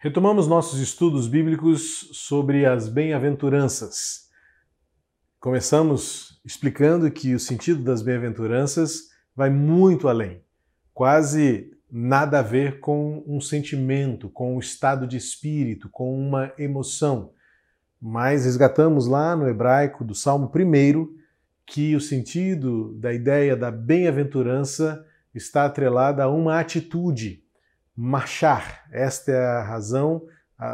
Retomamos nossos estudos bíblicos sobre as bem-aventuranças. Começamos explicando que o sentido das bem-aventuranças vai muito além, quase nada a ver com um sentimento, com um estado de espírito, com uma emoção. Mas resgatamos lá no hebraico do Salmo 1 que o sentido da ideia da bem-aventurança está atrelada a uma atitude marchar. Esta é a razão,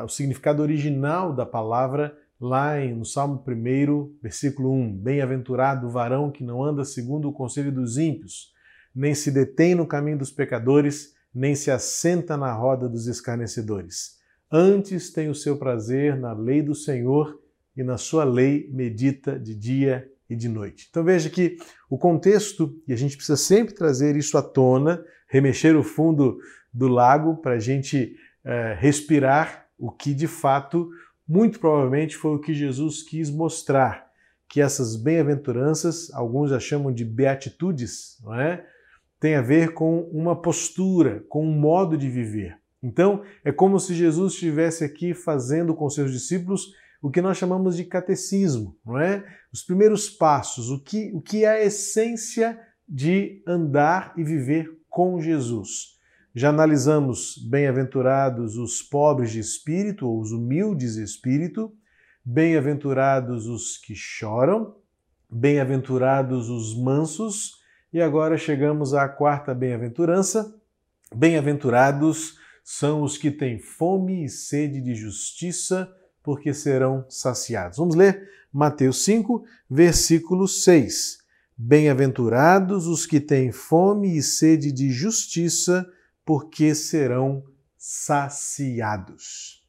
o significado original da palavra lá no Salmo 1, versículo 1. Bem-aventurado o varão que não anda segundo o conselho dos ímpios, nem se detém no caminho dos pecadores, nem se assenta na roda dos escarnecedores. Antes tem o seu prazer na lei do Senhor e na sua lei medita de dia e de noite. Então veja que o contexto, e a gente precisa sempre trazer isso à tona, remexer o fundo do lago para a gente é, respirar o que de fato, muito provavelmente, foi o que Jesus quis mostrar. Que essas bem-aventuranças, alguns já chamam de beatitudes, não é? Tem a ver com uma postura, com um modo de viver. Então, é como se Jesus estivesse aqui fazendo com seus discípulos o que nós chamamos de catecismo, não é? Os primeiros passos, o que, o que é a essência de andar e viver com Jesus. Já analisamos bem-aventurados os pobres de espírito, ou os humildes de espírito, bem-aventurados os que choram, bem-aventurados os mansos, e agora chegamos à quarta bem-aventurança. Bem-aventurados são os que têm fome e sede de justiça, porque serão saciados. Vamos ler Mateus 5, versículo 6. Bem-aventurados os que têm fome e sede de justiça, serão saciados.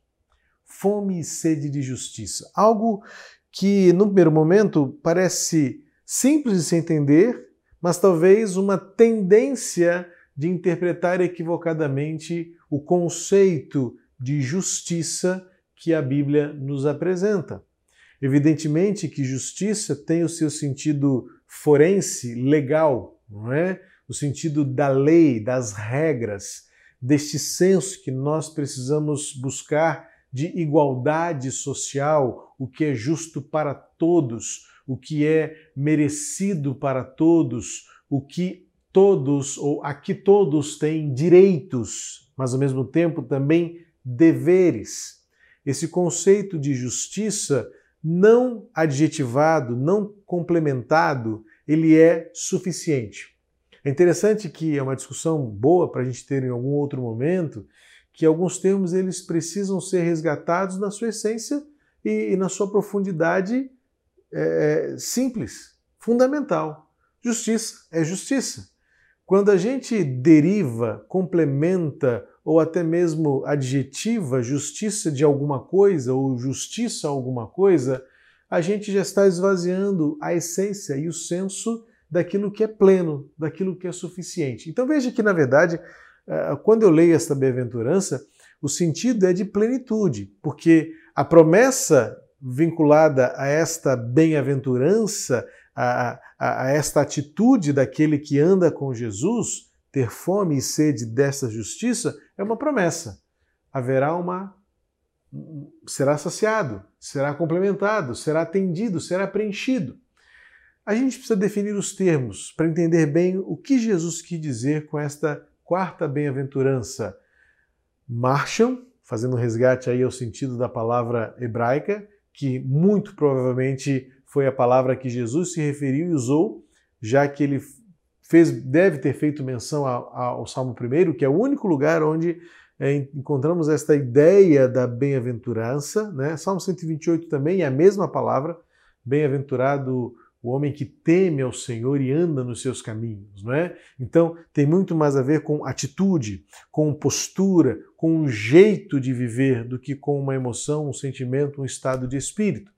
Fome e sede de justiça. Algo que, no primeiro momento, parece simples de se entender, mas talvez uma tendência de interpretar equivocadamente o conceito de justiça que a Bíblia nos apresenta. Evidentemente que justiça tem o seu sentido forense, legal, não é? No sentido da lei, das regras, deste senso que nós precisamos buscar de igualdade social, o que é justo para todos, o que é merecido para todos, o que todos ou a que todos têm direitos, mas ao mesmo tempo também deveres. Esse conceito de justiça não adjetivado, não complementado, ele é suficiente. É interessante que é uma discussão boa para a gente ter em algum outro momento, que alguns termos eles precisam ser resgatados na sua essência e, e na sua profundidade é, é, simples, fundamental. Justiça é justiça. Quando a gente deriva, complementa ou até mesmo adjetiva justiça de alguma coisa ou justiça alguma coisa, a gente já está esvaziando a essência e o senso daquilo que é pleno, daquilo que é suficiente. Então veja que, na verdade, eh, quando eu leio esta bem-aventurança, o sentido é de plenitude, porque a promessa vinculada a esta bem-aventurança, a, a, a, esta atitude daquele que anda com Jesus, ter fome e sede dessa justiça, é uma promessa. Haverá uma. será saciado, será complementado, será atendido, será preenchido. A gente precisa definir os termos para entender bem o que Jesus quis dizer com esta quarta bem-aventurança. Marcham, fazendo um resgate aí ao sentido da palavra hebraica, que muito provavelmente foi a palavra que Jesus se referiu e usou, já que ele fez, deve ter feito menção ao, Salmo 1, que é o único lugar onde é, encontramos esta ideia da bem-aventurança. Né? Salmo 128 também é a mesma palavra, bem-aventurado o homem que teme ao Senhor e anda nos seus caminhos, não é? Então, tem muito mais a ver com atitude, com postura, com um jeito de viver do que com uma emoção, um sentimento, um estado de espírito.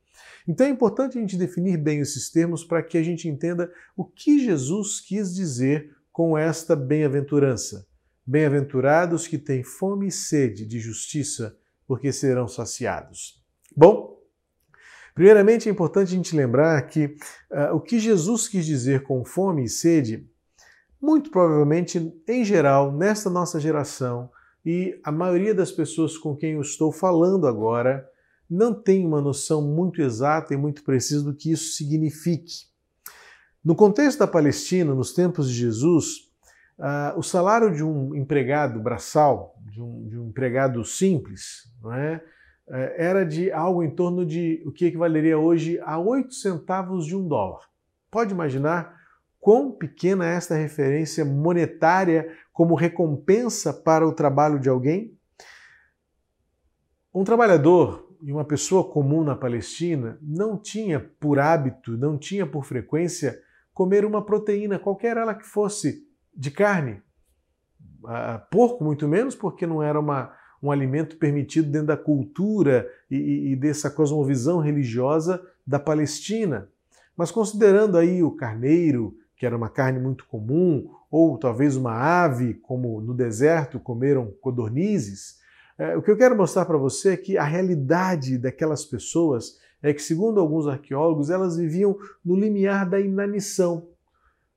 Então é importante a gente definir bem esses termos para que a gente entenda o que Jesus quis dizer com esta bem-aventurança. Bem-aventurados que têm fome e sede de justiça, porque serão saciados. Bom, Primeiramente, é importante a gente lembrar que uh, o que Jesus quis dizer com fome e sede, muito provavelmente, em geral, nesta nossa geração, e a maioria das pessoas com quem eu estou falando agora não tem uma noção muito exata e muito precisa do que isso signifique. No contexto da Palestina, nos tempos de Jesus, uh, o salário de um empregado braçal, de um, de um empregado simples, não é? Eh, era de algo em torno de o que equivaleria hoje a 8 centavos de um dólar. Pode imaginar quão pequena é esta referência monetária como recompensa para o trabalho de alguém? Um trabalhador e uma pessoa comum na Palestina não tinha por hábito, não tinha por frequência comer uma proteína, qualquer ela que fosse, de carne. Uh, porco, muito menos, porque não era uma, um alimento permitido dentro da cultura e, e dessa cosmovisão religiosa da Palestina. Mas considerando aí o carneiro, que era uma carne muito comum, ou talvez uma ave, como no deserto comeram codornizes. É, o que eu quero mostrar para você é que a realidade daquelas pessoas é que, segundo alguns arqueólogos, elas viviam no limiar da inanição.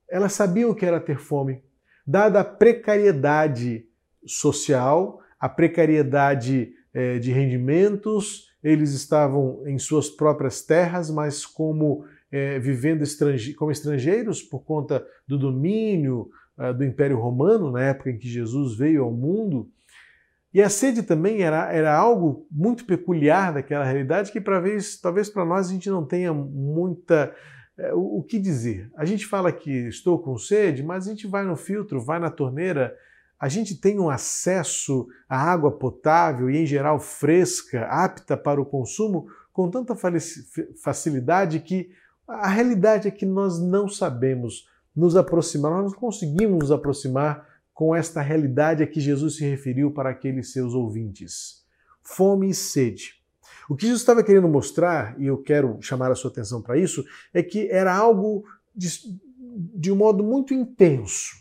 Elas sabiam o que era ter fome. Dada a precariedade social, a precariedade é, de rendimentos, eles estavam em suas próprias terras, mas como é, vivendo estrange como estrangeiros por conta do domínio uh, do Império Romano, na época em que Jesus veio ao mundo. E a sede também era, era algo muito peculiar daquela realidade que, vez, talvez para nós, a gente não tenha muita. O, o que dizer? A gente fala que estou com sede, mas a gente vai no filtro, vai na torneira, a gente tem um acesso à água potável e, em geral, fresca, apta para o consumo, com tanta facilidade que a realidade é que nós não sabemos nos aproximar, nós não conseguimos nos aproximar com esta realidade a que Jesus se referiu para aqueles seus ouvintes. Fome e sede. O que Jesus estava querendo mostrar, e eu quero chamar a sua atenção para isso, é que era algo de, de um modo muito intenso,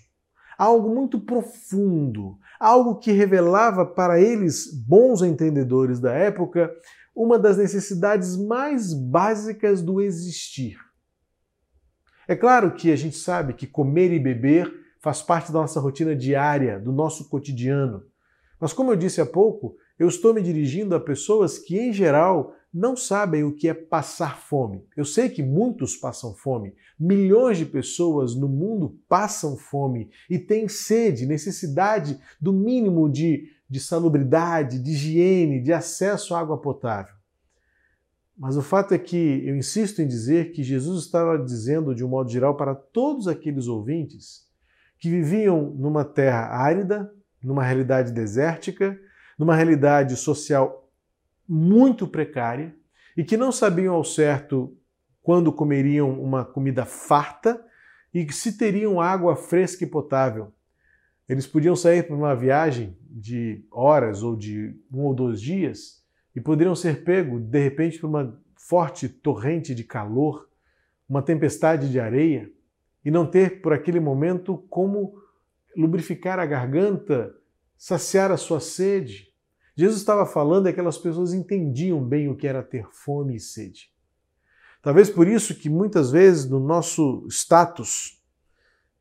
algo muito profundo, algo que revelava para eles, bons entendedores da época, uma das necessidades mais básicas do existir. É claro que a gente sabe que comer e beber faz parte da nossa rotina diária, do nosso cotidiano. Mas, como eu disse há pouco, eu estou me dirigindo a pessoas que, em geral, não sabem o que é passar fome. Eu sei que muitos passam fome, milhões de pessoas no mundo passam fome e têm sede, necessidade do mínimo de de salubridade, de higiene, de acesso à água potável. Mas o fato é que eu insisto em dizer que Jesus estava dizendo, de um modo geral, para todos aqueles ouvintes que viviam numa terra árida, numa realidade desértica, numa realidade social muito precária e que não sabiam ao certo quando comeriam uma comida farta e se teriam água fresca e potável. Eles podiam sair para uma viagem de horas ou de um ou dois dias e poderiam ser pegos, de repente, por uma forte torrente de calor, uma tempestade de areia, e não ter por aquele momento como lubrificar a garganta, saciar a sua sede. Jesus estava falando e aquelas pessoas entendiam bem o que era ter fome e sede. Talvez por isso que muitas vezes no nosso status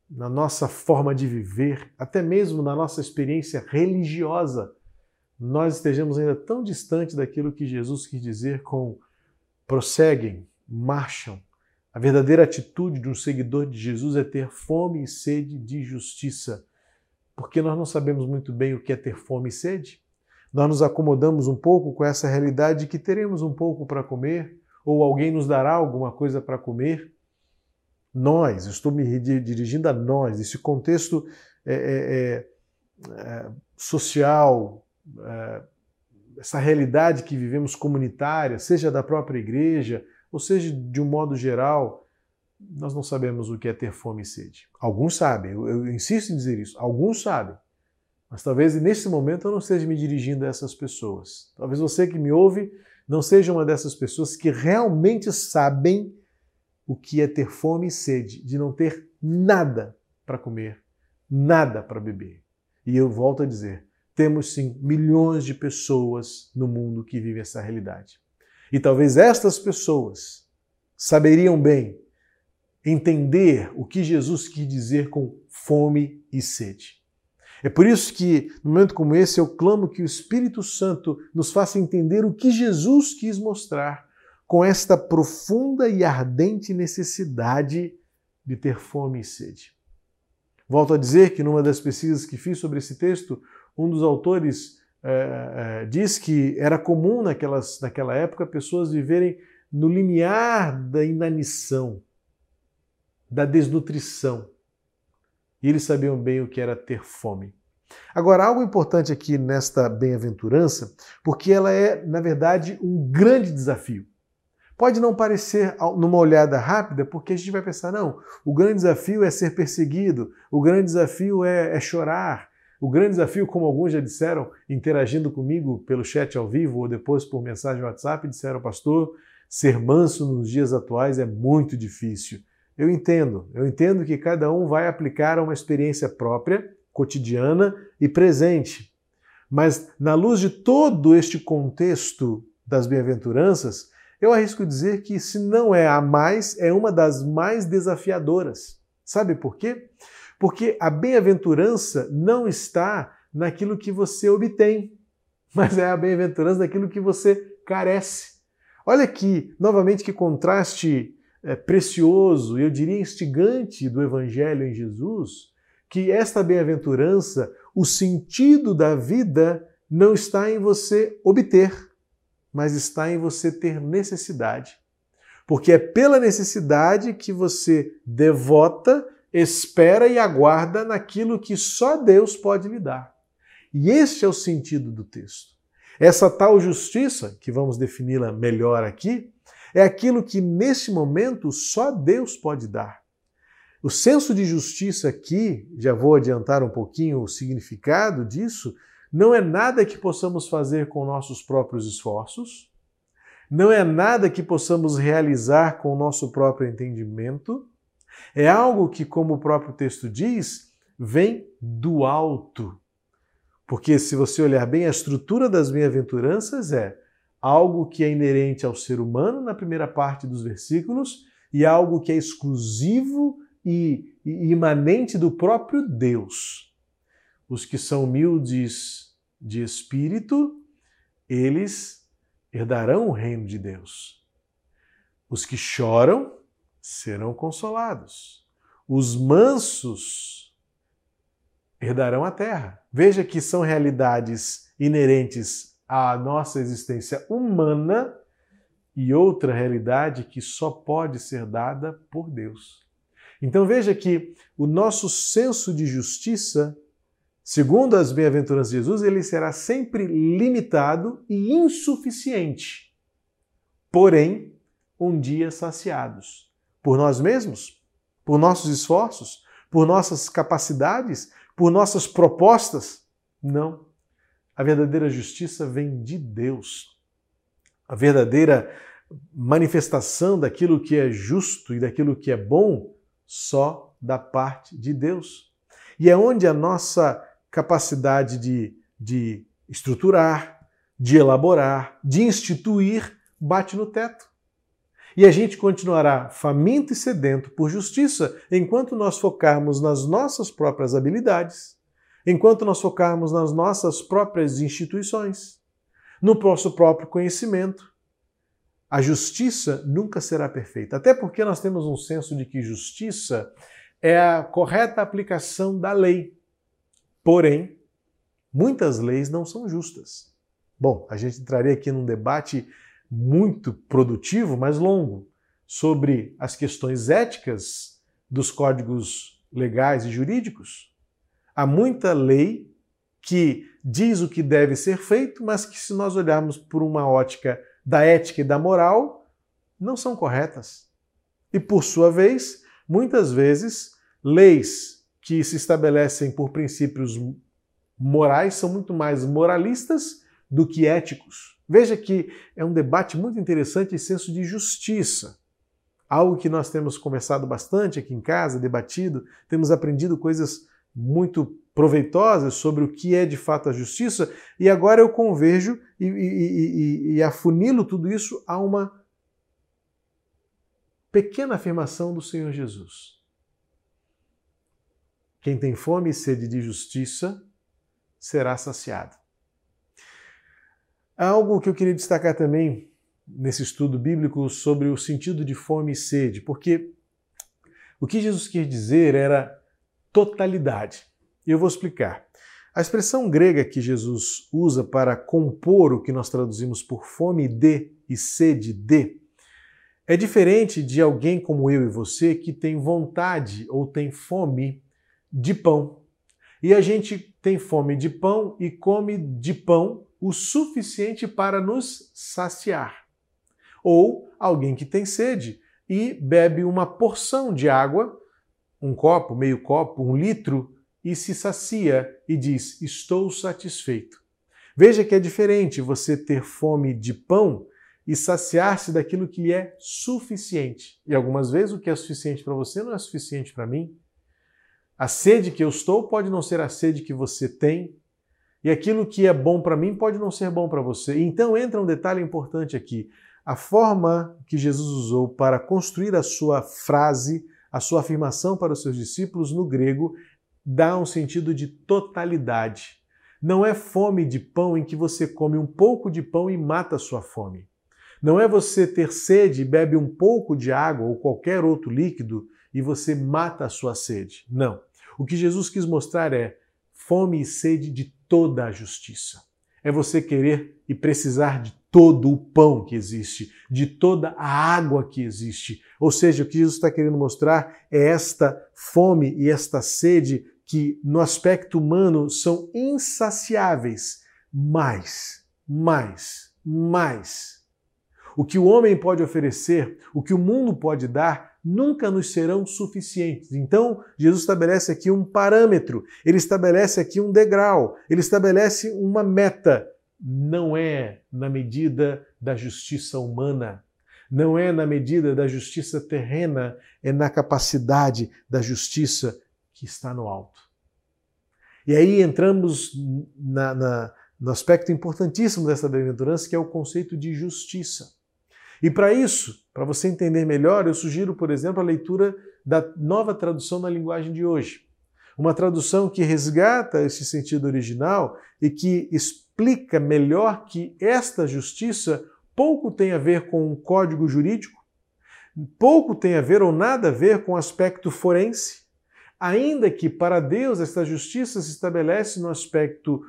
na nossa forma de viver, até mesmo na nossa experiência religiosa, nós estejamos ainda tão distante daquilo que Jesus quis dizer com prosseguem, marcham. A verdadeira atitude de um seguidor de Jesus é ter fome e sede de justiça. Porque nós não sabemos muito bem o que é ter fome e sede. Nós nos acomodamos um pouco com essa realidade de que teremos um pouco para comer, ou alguém nos dará alguma coisa para comer, nós, estou me dirigindo a nós, esse contexto é, é, é, é social, é, essa realidade que vivemos comunitária, seja da própria igreja, ou seja de um modo geral, nós não sabemos o que é ter fome e sede. Alguns sabem, eu, eu insisto em dizer isso, alguns sabem. Mas talvez nesse momento eu não esteja me dirigindo a essas pessoas. Talvez você que me ouve não seja uma dessas pessoas que realmente sabem o que é ter fome e sede, de não ter nada para comer, nada para beber. E eu volto a dizer, temos sim milhões de pessoas no mundo que vivem essa realidade. E talvez estas pessoas saberiam bem entender o que Jesus quis dizer com fome e sede. É por isso que, no momento como esse, eu clamo que o Espírito Santo nos faça entender o que Jesus quis mostrar com esta profunda e ardente necessidade de ter fome e sede. Volto a dizer que, numa das pesquisas que fiz sobre esse texto, um dos autores é, é, diz que era comum naquelas, naquela época pessoas viverem no limiar da inanição, da desnutrição. E eles sabiam bem o que era ter fome. Agora, algo importante aqui nesta bem-aventurança, porque ela é, na verdade, um grande desafio. Pode não parecer numa olhada rápida, porque a gente vai pensar, não, o grande desafio é ser perseguido, o grande desafio é, é chorar, o grande desafio, como alguns já disseram, interagindo comigo pelo chat ao vivo ou depois por mensagem WhatsApp, disseram, pastor, ser manso nos dias atuais é muito difícil. Eu entendo, eu entendo que cada um vai aplicar uma experiência própria, cotidiana e presente. Mas, na luz de todo este contexto das bem-aventuranças, eu arrisco dizer que, se não é a mais, é uma das mais desafiadoras. Sabe por quê? Porque a bem-aventurança não está naquilo que você obtém, mas é a bem-aventurança daquilo que você carece. Olha aqui, novamente, que contraste é, precioso, eu diria instigante do Evangelho em Jesus, que esta bem-aventurança, o sentido da vida, não está em você obter, mas está em você ter necessidade. Porque é pela necessidade que você devota, espera e aguarda naquilo que só Deus pode lhe dar. E este é o sentido do texto. Essa tal justiça, que vamos defini-la melhor aqui, é aquilo que nesse momento só Deus pode dar. O senso de justiça aqui, já vou adiantar um pouquinho o significado disso, não é nada que possamos fazer com nossos próprios esforços, não é nada que possamos realizar com o nosso próprio entendimento, é algo que, como o próprio texto diz, vem do alto. Porque se você olhar bem, a estrutura das bem-aventuranças é algo que é inerente ao ser humano na primeira parte dos versículos e algo que é exclusivo e, imanente do próprio Deus. Os que são humildes de espírito, eles herdarão o reino de Deus. Os que choram serão consolados. Os mansos herdarão a terra. Veja que são realidades inerentes a nossa existência humana e outra realidade que só pode ser dada por Deus. Então veja que o nosso senso de justiça, segundo as bem-aventuranças de Jesus, ele será sempre limitado e insuficiente. Porém, um dia saciados por nós mesmos, por nossos esforços, por nossas capacidades, por nossas propostas? Não. A verdadeira justiça vem de Deus. A verdadeira manifestação daquilo que é justo e daquilo que é bom só da parte de Deus. E é onde a nossa capacidade de, de estruturar, de elaborar, de instituir bate no teto. E a gente continuará faminto e sedento por justiça enquanto nós focarmos nas nossas próprias habilidades, enquanto nós focarmos nas nossas próprias instituições, no nosso próprio conhecimento. A justiça nunca será perfeita, até porque nós temos um senso de que justiça é a correta aplicação da lei. Porém, muitas leis não são justas. Bom, a gente entraria aqui num debate muito produtivo, mas longo, sobre as questões éticas dos códigos legais e jurídicos. Há muita lei que diz o que deve ser feito, mas que, se nós olharmos por uma ótica da ética e da moral, não são corretas. E, por sua vez, muitas vezes, leis que se estabelecem por princípios morais são muito mais moralistas do que éticos. Veja que é um debate muito interessante em senso de justiça. Algo que nós temos conversado bastante aqui em casa, debatido, temos aprendido coisas muito proveitosas sobre o que é de fato a justiça, e agora eu converjo e, e, e, e afunilo tudo isso a uma pequena afirmação do Senhor Jesus. Quem tem fome e sede de justiça, será saciado. Algo que eu queria destacar também nesse estudo bíblico sobre o sentido de fome e sede, porque o que Jesus quis dizer era totalidade. Eu vou explicar. A expressão grega que Jesus usa para compor o que nós traduzimos por fome de e sede de é diferente de alguém como eu e você que tem vontade ou tem fome de pão. E a gente tem fome de pão e come de pão o suficiente para nos saciar. Ou alguém que tem sede e bebe uma porção de água, um copo, meio copo, um litro, e se sacia e diz: Estou satisfeito. Veja que é diferente você ter fome de pão e saciar-se daquilo que é suficiente. E algumas vezes o que é suficiente para você não é suficiente para mim. A sede que eu estou pode não ser a sede que você tem, e aquilo que é bom para mim pode não ser bom para você. Então entra um detalhe importante aqui. A forma que Jesus usou para construir a sua frase, a sua afirmação para os seus discípulos no grego, dá um sentido de totalidade. Não é fome de pão em que você come um pouco de pão e mata a sua fome. Não é você ter sede e bebe um pouco de água ou qualquer outro líquido e você mata a sua sede. Não. O que Jesus quis mostrar é fome e sede de toda a justiça. É você querer e precisar de todo o pão que existe, de toda a água que existe. Ou seja, o que Jesus está querendo mostrar é esta fome e esta sede que, no aspecto humano, são insaciáveis. Mais, mais, mais. O que o homem pode oferecer, o que o mundo pode dar, nunca nos serão suficientes. Então, Jesus estabelece aqui um parâmetro, ele estabelece aqui um degrau, ele estabelece uma meta. Não é na medida da justiça humana, não é na medida da justiça terrena, é na capacidade da justiça que está no alto. E aí entramos na, na, no aspecto importantíssimo dessa bem-aventurança, que é o conceito de justiça. E para isso, para você entender melhor, eu sugiro, por exemplo, a leitura da nova tradução na linguagem de hoje. Uma tradução que resgata esse sentido original e que explica melhor que esta justiça pouco tem a ver com o código jurídico, pouco tem a ver ou nada a ver com o aspecto forense, ainda que para Deus esta justiça se estabelece no aspecto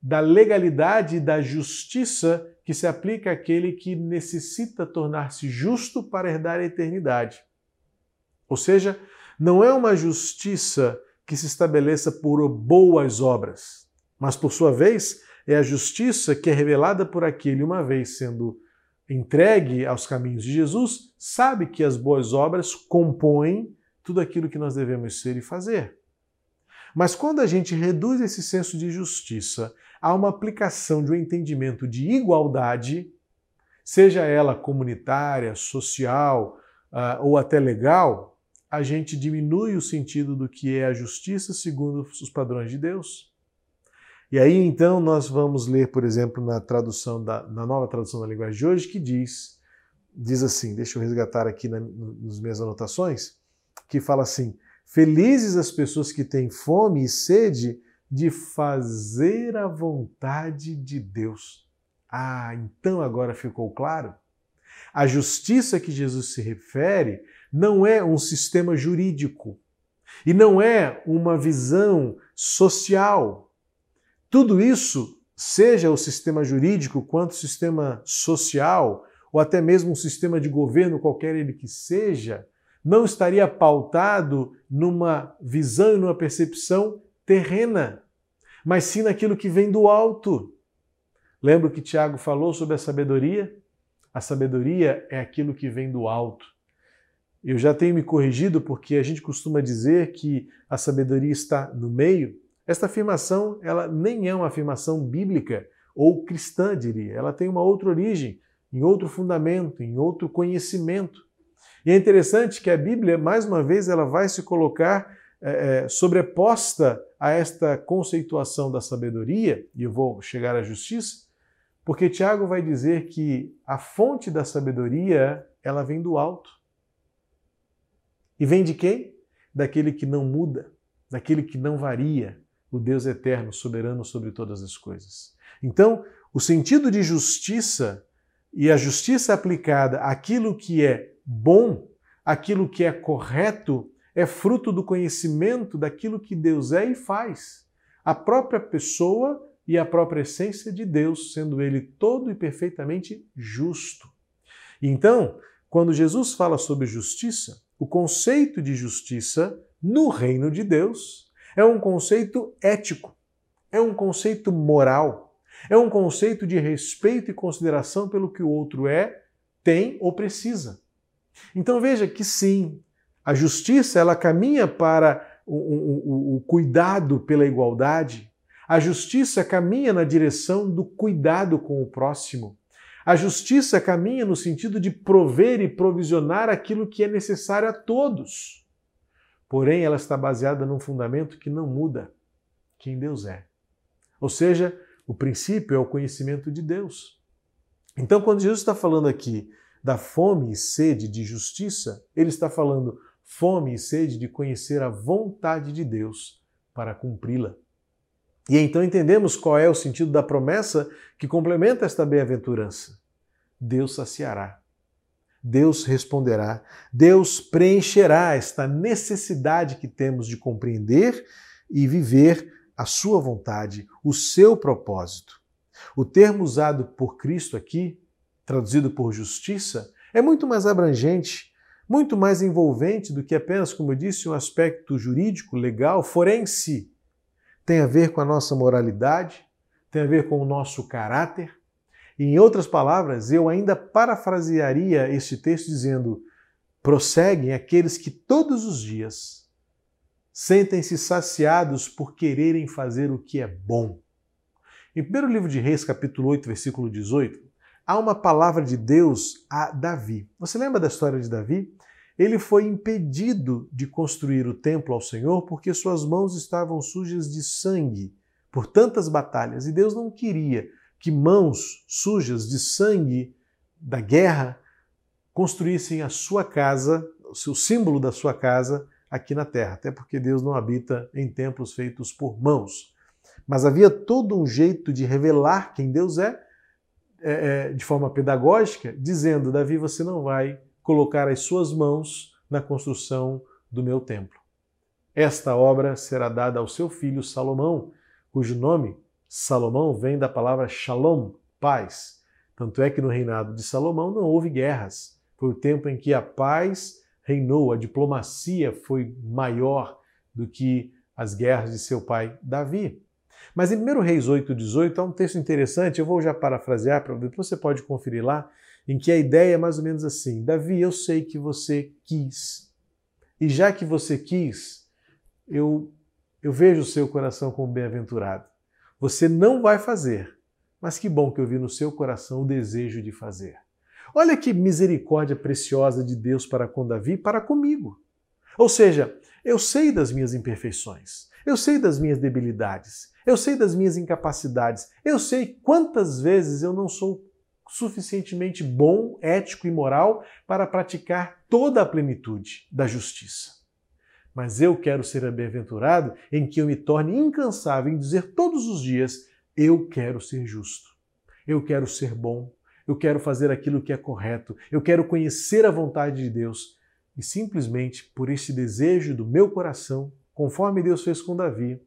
da legalidade e da justiça que se aplica àquele que necessita tornar-se justo para herdar a eternidade. Ou seja, não é uma justiça que se estabeleça por boas obras, mas por sua vez é a justiça que é revelada por aquele, uma vez sendo entregue aos caminhos de Jesus, sabe que as boas obras compõem tudo aquilo que nós devemos ser e fazer. Mas quando a gente reduz esse senso de justiça a uma aplicação de um entendimento de igualdade, seja ela comunitária, social uh, ou até legal, a gente diminui o sentido do que é a justiça segundo os padrões de Deus. E aí então nós vamos ler, por exemplo, na tradução da na nova tradução da linguagem de hoje que diz diz assim, deixa eu resgatar aqui na, nas minhas anotações, que fala assim: Felizes as pessoas que têm fome e sede de fazer a vontade de Deus. Ah, então agora ficou claro? A justiça que Jesus se refere não é um sistema jurídico e não é uma visão social. Tudo isso, seja o sistema jurídico quanto o sistema social, ou até mesmo um sistema de governo, qualquer ele que seja, não estaria pautado numa visão e numa percepção terrena, mas sim naquilo que vem do alto. Lembra que Tiago falou sobre a sabedoria? A sabedoria é aquilo que vem do alto. Eu já tenho me corrigido porque a gente costuma dizer que a sabedoria está no meio. Esta afirmação, ela nem é uma afirmação bíblica ou cristã, diria. Ela tem uma outra origem, em outro fundamento, em outro conhecimento. E é interessante que a Bíblia, mais uma vez, ela vai se colocar é, sobreposta a esta conceituação da sabedoria, e eu vou chegar à justiça, porque Tiago vai dizer que a fonte da sabedoria, ela vem do alto. E vem de quem? Daquele que não muda, daquele que não varia, o Deus eterno, soberano sobre todas as coisas. Então, o sentido de justiça e a justiça aplicada àquilo que é bom, aquilo que é correto, é fruto do conhecimento daquilo que Deus é e faz. A própria pessoa e a própria essência de Deus, sendo Ele todo e perfeitamente justo. Então, quando Jesus fala sobre justiça, o conceito de justiça no reino de Deus é um conceito ético, é um conceito moral, é um conceito de respeito e consideração pelo que o outro é, tem ou precisa. Então veja que sim, a justiça ela caminha para o, o, o cuidado pela igualdade. A justiça caminha na direção do cuidado com o próximo. A justiça caminha no sentido de prover e provisionar aquilo que é necessário a todos. Porém, ela está baseada num fundamento que não muda: quem Deus é. Ou seja, o princípio é o conhecimento de Deus. Então, quando Jesus está falando aqui da fome e sede de justiça, ele está falando fome e sede de conhecer a vontade de Deus para cumpri-la. E então entendemos qual é o sentido da promessa que complementa esta bem-aventurança. Deus saciará. Deus responderá. Deus preencherá esta necessidade que temos de compreender e viver a sua vontade, o seu propósito. O termo usado por Cristo aqui, traduzido por justiça, é muito mais abrangente, muito mais envolvente do que apenas, como eu disse, um aspecto jurídico, legal, forense. Tem a ver com a nossa moralidade, tem a ver com o nosso caráter. Em outras palavras, eu ainda parafrasearia este texto dizendo: prosseguem aqueles que todos os dias sentem-se saciados por quererem fazer o que é bom. Em 1 livro de Reis, capítulo 8, versículo 18, há uma palavra de Deus a Davi. Você lembra da história de Davi? Ele foi impedido de construir o templo ao Senhor porque suas mãos estavam sujas de sangue por tantas batalhas e Deus não queria que mãos sujas de sangue da guerra construíssem a sua casa, o seu símbolo da sua casa, aqui na terra, até porque Deus não habita em templos feitos por mãos. Mas havia todo um jeito de revelar quem Deus é, é, é de forma pedagógica, dizendo: Davi, você não vai colocar as suas mãos na construção do meu templo. Esta obra será dada ao seu filho Salomão, cujo nome Salomão vem da palavra shalom, paz. Tanto é que no reinado de Salomão não houve guerras. Foi o tempo em que a paz reinou, a diplomacia foi maior do que as guerras de seu pai Davi. Mas em 1 Reis 8,18 há um texto interessante, eu vou já parafrasear para ver, você pode conferir lá, em que a ideia é mais ou menos assim: Davi, eu sei que você quis, e já que você quis, eu, eu vejo o seu coração como bem-aventurado. Você não vai fazer, mas que bom que eu vi no seu coração o desejo de fazer. Olha que misericórdia preciosa de Deus para com Davi e para comigo. Ou seja, eu sei das minhas imperfeições, eu sei das minhas debilidades, eu sei das minhas incapacidades, eu sei quantas vezes eu não sou suficientemente bom, ético e moral para praticar toda a plenitude da justiça. Mas eu quero ser bem-aventurado em que eu me torne incansável em dizer todos os dias: eu quero ser justo, eu quero ser bom, eu quero fazer aquilo que é correto, eu quero conhecer a vontade de Deus. E simplesmente por este desejo do meu coração, conforme Deus fez com Davi,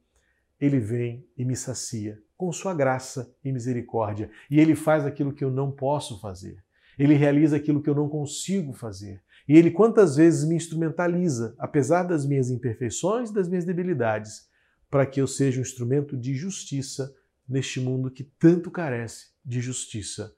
ele vem e me sacia com sua graça e misericórdia. E ele faz aquilo que eu não posso fazer. Ele realiza aquilo que eu não consigo fazer. E ele quantas vezes me instrumentaliza, apesar das minhas imperfeições e das minhas debilidades, para que eu seja um instrumento de justiça neste mundo que tanto carece de justiça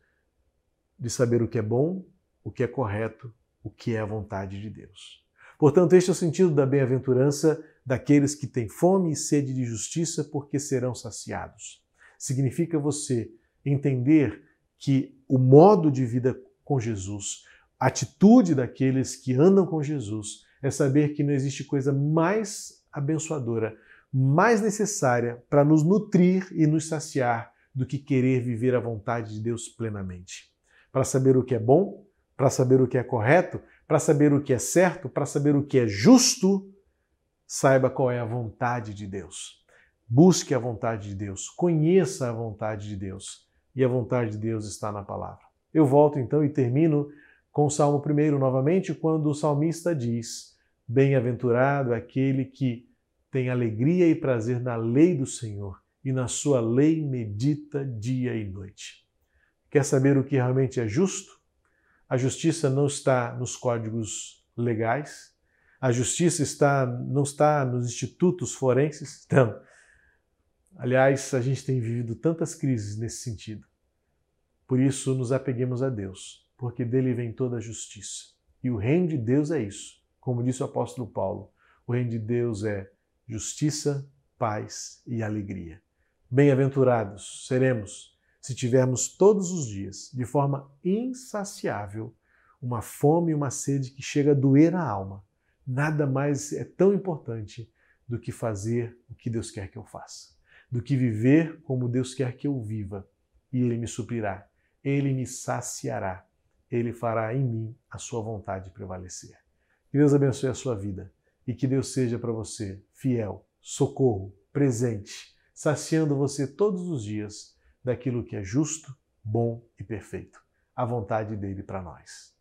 de saber o que é bom, o que é correto, o que é a vontade de Deus. Portanto, este é o sentido da bem-aventurança daqueles que têm fome e sede de justiça, porque serão saciados. Significa você entender que o modo de vida com Jesus, a atitude daqueles que andam com Jesus, é saber que não existe coisa mais abençoadora, mais necessária para nos nutrir e nos saciar do que querer viver a vontade de Deus plenamente para saber o que é bom, para saber o que é correto, para saber o que é certo, para saber o que é justo, saiba qual é a vontade de Deus. Busque a vontade de Deus, conheça a vontade de Deus. E a vontade de Deus está na palavra. Eu volto então e termino com o Salmo 1 novamente, quando o salmista diz: Bem-aventurado aquele que tem alegria e prazer na lei do Senhor e na sua lei medita dia e noite. Quer saber o que realmente é justo? A justiça não está nos códigos legais, a justiça está, não está nos institutos forenses. Então, aliás, a gente tem vivido tantas crises nesse sentido. Por isso, nos apeguemos a Deus, porque dele vem toda a justiça. E o reino de Deus é isso. Como disse o apóstolo Paulo, o reino de Deus é justiça, paz e alegria. Bem-aventurados seremos se tivermos todos os dias, de forma insaciável, uma fome e uma sede que chega a doer a alma. Nada mais é tão importante do que fazer o que Deus quer que eu faça, do que viver como Deus quer que eu viva. E Ele me suprirá, Ele me saciará, Ele fará em mim a sua vontade prevalecer. Que Deus abençoe a sua vida e que Deus seja para você fiel, socorro, presente, saciando você todos os dias daquilo que é justo, bom e perfeito. A vontade dele para nós.